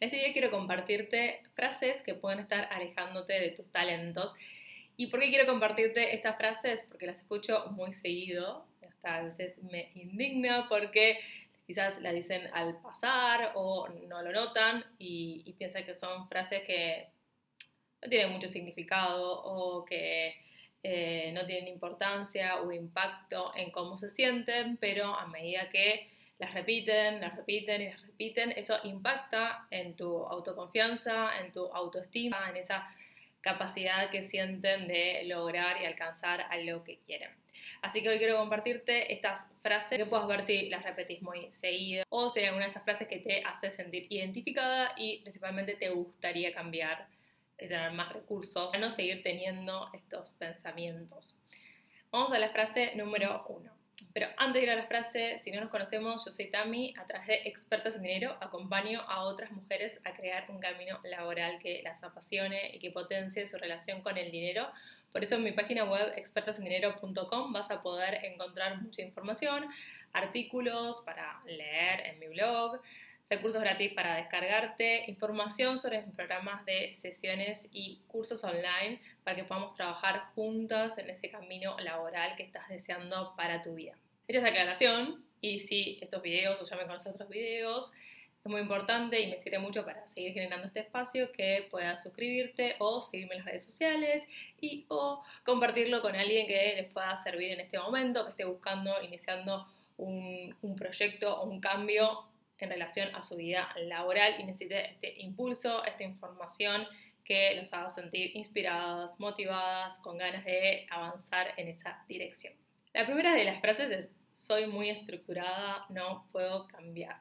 Este video quiero compartirte frases que pueden estar alejándote de tus talentos. ¿Y por qué quiero compartirte estas frases? Porque las escucho muy seguido, hasta a veces me indigna porque quizás las dicen al pasar o no lo notan y, piensan que son frases que no tienen mucho significado o que eh, no tienen importancia o impacto en cómo se sienten, pero a medida que las repiten, las repiten y las repiten, eso impacta en tu autoconfianza, en tu autoestima, en esa capacidad que sienten de lograr y alcanzar a lo que quieren. Así que hoy quiero compartirte estas frases que puedas ver si las repetís muy seguido o si hay alguna de estas frases que te hace sentir identificada y principalmente te gustaría cambiar y tener más recursos para no seguir teniendo estos pensamientos. Vamos a la frase número uno. Pero antes de ir a la frase, si no nos conocemos, yo soy Tami, a través de Expertas en Dinero acompaño a otras mujeres a crear un camino laboral que las apasione y que potencie su relación con el dinero. Por eso en mi página web expertasendinero.com vas a poder encontrar mucha información, artículos para leer en mi blog, recursos gratis para descargarte, información sobre mis programas de sesiones y cursos online para que podamos trabajar juntas en ese camino laboral que estás deseando para tu vida. Hecha esta aclaración, y si estos videos o ya me conoces otros videos, es muy importante y me sirve mucho para seguir generando este espacio que puedas suscribirte o seguirme en las redes sociales y o compartirlo con alguien que les pueda servir en este momento, que esté buscando, iniciando un, un proyecto o un cambio en relación a su vida laboral y necesite este impulso, esta información que los haga sentir inspiradas, motivadas, con ganas de avanzar en esa dirección. La primera de las frases es, soy muy estructurada, no puedo cambiar.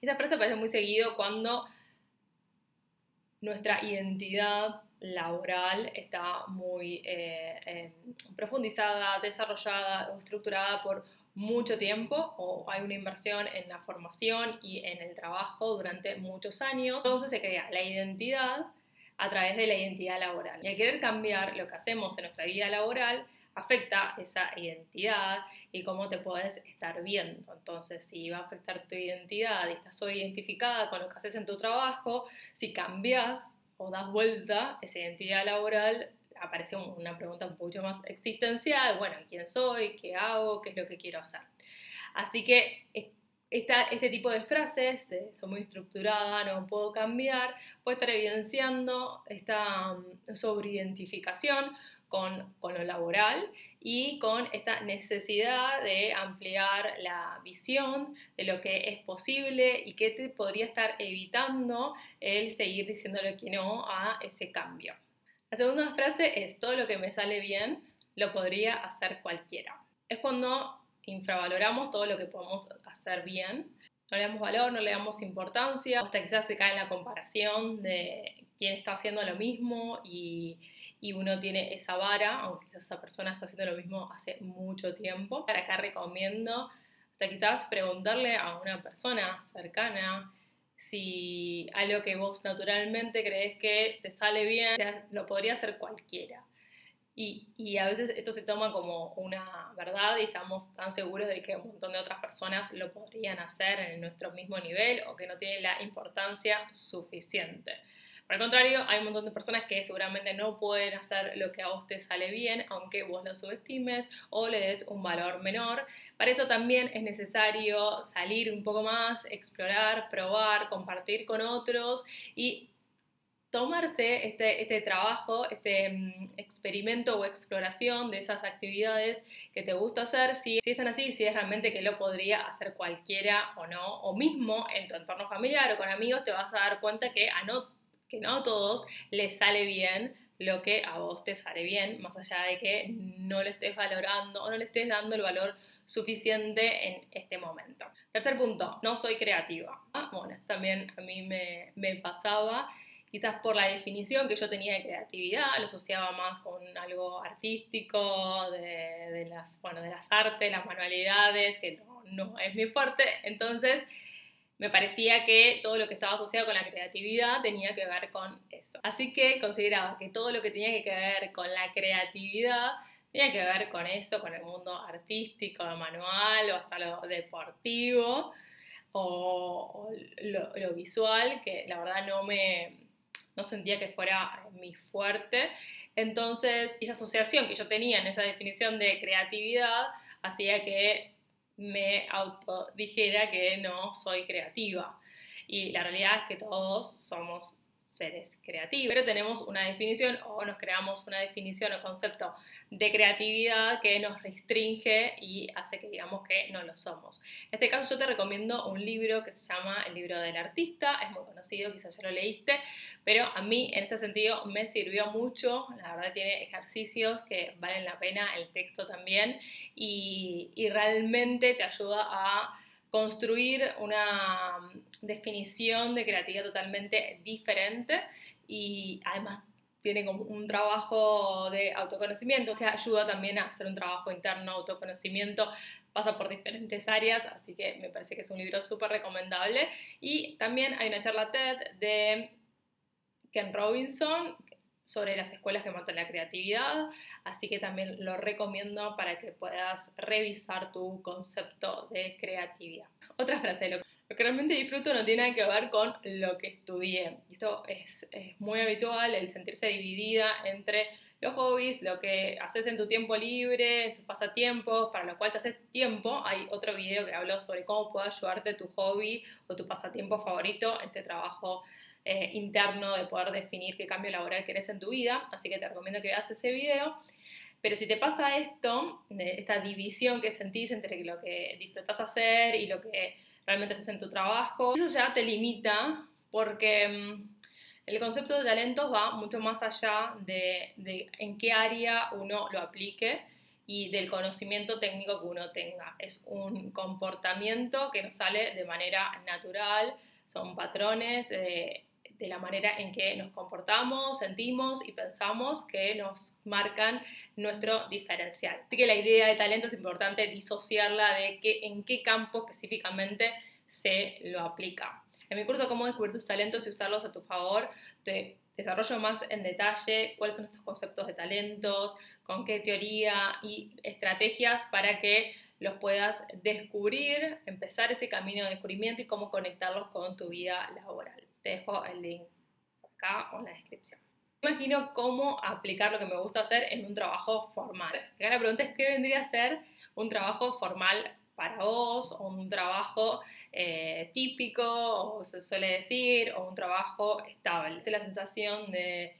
Esta frase aparece muy seguido cuando nuestra identidad laboral está muy eh, eh, profundizada, desarrollada o estructurada por mucho tiempo o hay una inversión en la formación y en el trabajo durante muchos años. Entonces se crea la identidad a través de la identidad laboral. Y al querer cambiar lo que hacemos en nuestra vida laboral, afecta esa identidad y cómo te puedes estar viendo. Entonces, si va a afectar tu identidad y estás hoy identificada con lo que haces en tu trabajo, si cambias o das vuelta esa identidad laboral, aparece una pregunta un poco más existencial, bueno, ¿quién soy? ¿Qué hago? ¿Qué es lo que quiero hacer? Así que esta, este tipo de frases, de soy muy estructurada, no puedo cambiar, puede estar evidenciando esta mm, sobreidentificación con, con lo laboral y con esta necesidad de ampliar la visión de lo que es posible y que te podría estar evitando el seguir diciéndole que no a ese cambio. La segunda frase es, todo lo que me sale bien lo podría hacer cualquiera. Es cuando infravaloramos todo lo que podemos hacer bien, no le damos valor, no le damos importancia, hasta quizás se cae en la comparación de quién está haciendo lo mismo y, uno tiene esa vara, aunque esa persona está haciendo lo mismo hace mucho tiempo. Para acá recomiendo hasta quizás preguntarle a una persona cercana si algo que vos naturalmente crees que te sale bien, lo podría hacer cualquiera. Y, y, a veces esto se toma como una verdad y estamos tan seguros de que un montón de otras personas lo podrían hacer en nuestro mismo nivel o que no tiene la importancia suficiente. Por el contrario, hay un montón de personas que seguramente no pueden hacer lo que a vos te sale bien, aunque vos lo subestimes o le des un valor menor. Para eso también es necesario salir un poco más, explorar, probar, compartir con otros y tomarse este, este trabajo, este mm, experimento o exploración de esas actividades que te gusta hacer, si, si están así, si es realmente que lo podría hacer cualquiera o no, o mismo en tu entorno familiar o con amigos, te vas a dar cuenta que a no que no a todos les sale bien lo que a vos te sale bien, más allá de que no le estés valorando o no le estés dando el valor suficiente en este momento. Tercer punto, no soy creativa. Ah, bueno, esto también a mí me, me pasaba, quizás por la definición que yo tenía de creatividad, lo asociaba más con algo artístico, de, las, bueno, de las artes, las manualidades, que no, no es mi fuerte, entonces me parecía que todo lo que estaba asociado con la creatividad tenía que ver con eso. Así que consideraba que todo lo que tenía que ver con la creatividad tenía que ver con eso, con el mundo artístico, manual o hasta lo deportivo o, lo, visual, que la verdad no me no sentía que fuera mi fuerte. Entonces, esa asociación que yo tenía en esa definición de creatividad hacía que me autodijera que no soy creativa. Y la realidad es que todos somos seres creativos, pero tenemos una definición o nos creamos una definición o concepto de creatividad que nos restringe y hace que digamos que no lo somos. En este caso yo te recomiendo un libro que se llama El libro del artista, es muy conocido, quizás ya lo leíste, pero a mí en este sentido me sirvió mucho, la verdad tiene ejercicios que valen la pena, el texto también, y, realmente te ayuda a construir una mm, definición de creatividad totalmente diferente y además tiene como un trabajo de autoconocimiento, te ayuda también a hacer un trabajo interno, autoconocimiento, pasa por diferentes áreas, así que me parece que es un libro súper recomendable. Y también hay una charla TED de Ken Robinson, sobre las escuelas que matan la creatividad, así que también lo recomiendo para que puedas revisar tu concepto de creatividad. Otra frase, lo que realmente disfruto no tiene nada que ver con lo que estudié. Esto es, es muy habitual, el sentirse dividida entre los hobbies, lo que haces en tu tiempo libre, tus pasatiempos, para lo cual te haces tiempo. Hay otro video que hablo sobre cómo puede ayudarte tu hobby o tu pasatiempo favorito en este trabajo eh, interno de poder definir qué cambio laboral querés en tu vida, así que te recomiendo que veas ese video. Pero si te pasa esto, esta división que sentís entre lo que disfrutas hacer y lo que realmente haces en tu trabajo, eso ya te limita porque mm, el concepto de talentos va mucho más allá de, de en qué área uno lo aplique y del conocimiento técnico que uno tenga. Es un comportamiento que nos sale de manera natural, son patrones de de la manera en que nos comportamos, sentimos y pensamos que nos marcan nuestro diferencial. Así que la idea de talento es importante disociarla de que, en qué campo específicamente se lo aplica. En mi curso Cómo descubrir tus talentos y usarlos a tu favor, te desarrollo más en detalle cuáles son estos conceptos de talentos, con qué teoría y estrategias para que los puedas descubrir, empezar ese camino de descubrimiento y cómo conectarlos con tu vida laboral. Te dejo el link acá o en la descripción. Imagino cómo aplicar lo que me gusta hacer en un trabajo formal. Acá la pregunta es qué vendría a ser un trabajo formal para vos, o un trabajo eh, típico, o se suele decir, o un trabajo estable. Es la sensación de,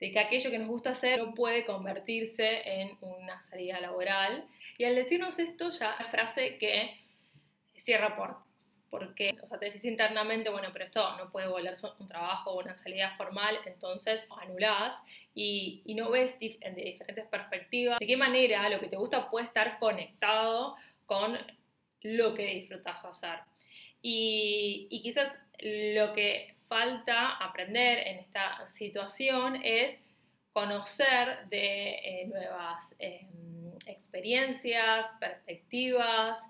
de que aquello que nos gusta hacer no puede convertirse en una salida laboral. Y al decirnos esto, ya la frase que cierra puertas porque o sea, te decís internamente, bueno, pero esto no puede volver un trabajo o una salida formal, entonces anulás y, y no ves de diferentes perspectivas de qué manera lo que te gusta puede estar conectado con lo que disfrutas hacer. Y, y quizás lo que falta aprender en esta situación es conocer de eh, nuevas em, experiencias, perspectivas,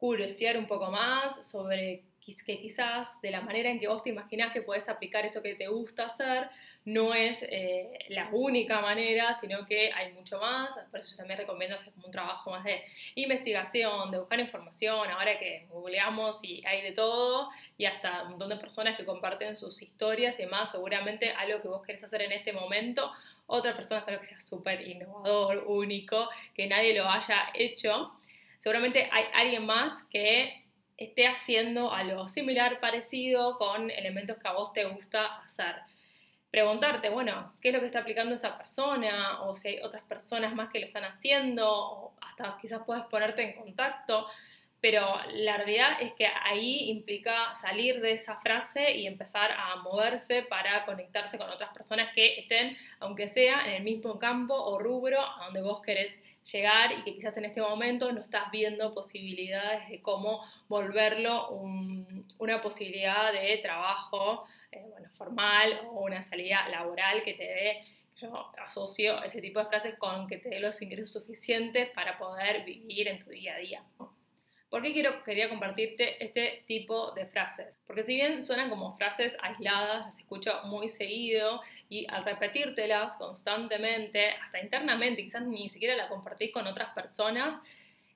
curiosear un poco más sobre que quizás de la manera en que vos te imaginás que podés aplicar eso que te gusta hacer, no es eh, la única manera, sino que hay mucho más. Por eso yo también recomiendo hacer como un trabajo más de investigación, de buscar información, ahora que googleamos y hay de todo, y hasta un montón de personas que comparten sus historias y demás, seguramente algo que vos querés hacer en este momento, otra persona es algo que sea súper innovador, único, que nadie lo haya hecho seguramente hay alguien más que esté haciendo algo similar, parecido, con elementos que a vos te gusta hacer. Preguntarte, bueno, ¿qué es lo que está aplicando esa persona? O si hay otras personas más que lo están haciendo, o hasta quizás puedes ponerte en contacto. Pero la realidad es que ahí implica salir de esa frase y empezar a moverse para conectarse con otras personas que estén, aunque sea en el mismo campo o rubro a donde vos querés llegar y que quizás en este momento no estás viendo posibilidades de cómo volverlo una posibilidad de trabajo eh, formal o una salida laboral que te dé, yo asocio ese tipo de frases con que te dé los ingresos suficientes para poder vivir en tu día a día. ¿Por qué quiero, quería compartirte este tipo de frases? Porque si bien suenan como frases aisladas, las escucho muy seguido y al repetírtelas constantemente, hasta internamente, quizás ni siquiera la compartís con otras personas,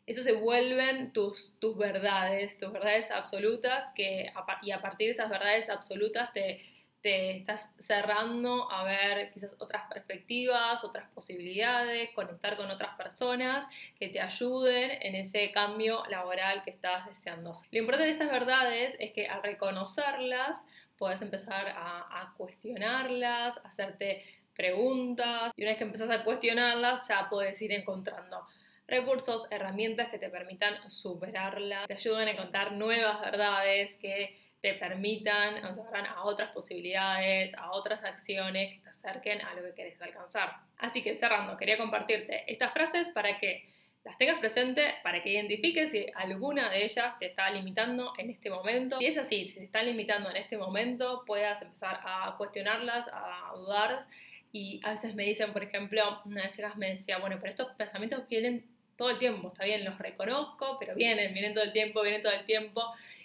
eso se vuelven tus, tus verdades, tus verdades absolutas, que, y a partir de esas verdades absolutas te, te estás cerrando a ver quizás otras perspectivas, otras posibilidades, conectar con otras personas que te ayuden en ese cambio laboral que estás deseando Lo importante de estas verdades es que al reconocerlas puedes empezar a, a cuestionarlas, hacerte preguntas y una vez que empezás a cuestionarlas ya puedes ir encontrando recursos, herramientas que te permitan superarlas, te ayuden a encontrar nuevas verdades que te permitan llevar a otras posibilidades, a otras acciones que te acerquen a lo que quieres alcanzar. Así que cerrando, quería compartirte estas frases para que las tengas presente, para que identifiques si alguna de ellas te está limitando en este momento. Si es así, si te están limitando en este momento, puedas empezar a cuestionarlas, a dudar. Y a veces me dicen, por ejemplo, una de las chicas me decía, bueno, pero estos pensamientos vienen todo el tiempo, está bien, los reconozco, pero vienen, vienen todo el tiempo, vienen todo el tiempo.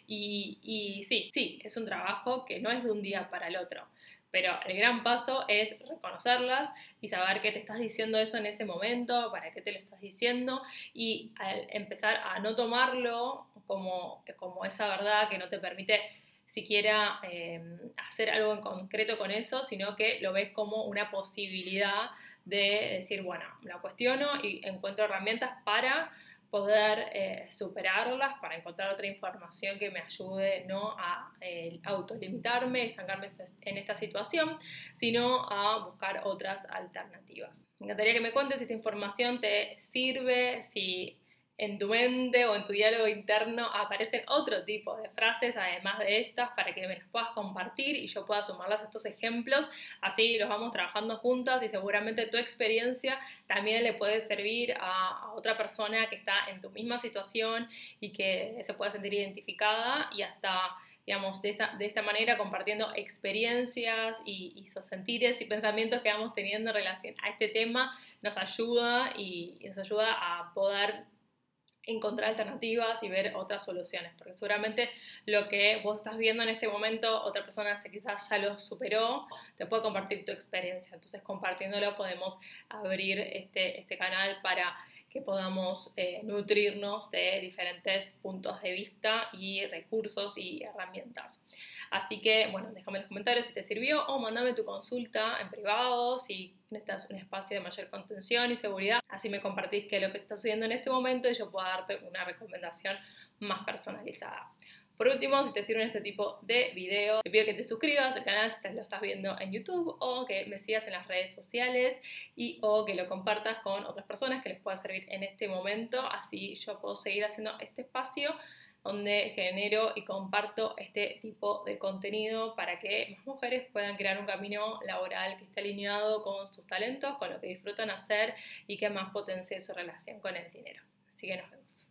Y, sí, sí, es un trabajo que no es de un día para el otro. Pero el gran paso es reconocerlas y saber qué te estás diciendo eso en ese momento, para qué te lo estás diciendo y empezar a no tomarlo como, como esa verdad que no te permite siquiera em, hacer algo en concreto con eso, sino que lo ves como una posibilidad de decir, bueno, la cuestiono y encuentro herramientas para poder eh, superarlas, para encontrar otra información que me ayude no a eh, autolimitarme, estancarme en esta situación, sino a buscar otras alternativas. Me encantaría que me cuentes si esta información te sirve, si en tu mente o en tu diálogo interno aparecen otro tipo de frases además de estas para que me las puedas compartir y yo pueda sumarlas a estos ejemplos. Así los vamos trabajando juntas y seguramente tu experiencia también le puede servir a, otra persona que está en tu misma situación y que se pueda sentir identificada y hasta digamos, de esta, de esta manera compartiendo experiencias y, y esos sentires y pensamientos que vamos teniendo en relación a este tema, nos ayuda y nos ayuda a poder encontrar alternativas y ver otras soluciones, porque seguramente lo que vos estás viendo en este momento, otra persona hasta quizás ya lo superó, te puede compartir tu experiencia. Entonces, compartiéndolo podemos abrir este, este canal para que podamos eh, nutrirnos de diferentes puntos de vista y recursos y herramientas. Así que, bueno, déjame en los comentarios si te sirvió o mándame tu consulta en privado si necesitas un espacio de mayor contención y seguridad. Así me compartís qué es lo que está sucediendo en este momento y yo puedo darte una recomendación más personalizada. Por último, si te sirven este tipo de videos, te pido que te suscribas al canal si lo estás viendo en YouTube o que me sigas en las redes sociales y o que lo compartas con otras personas que les pueda servir en este momento. Así yo puedo seguir haciendo este espacio donde genero y comparto este tipo de contenido para que más mujeres puedan crear un camino laboral que esté alineado con sus talentos, con lo que disfrutan hacer y que más potencie su relación con el dinero. Así que nos vemos.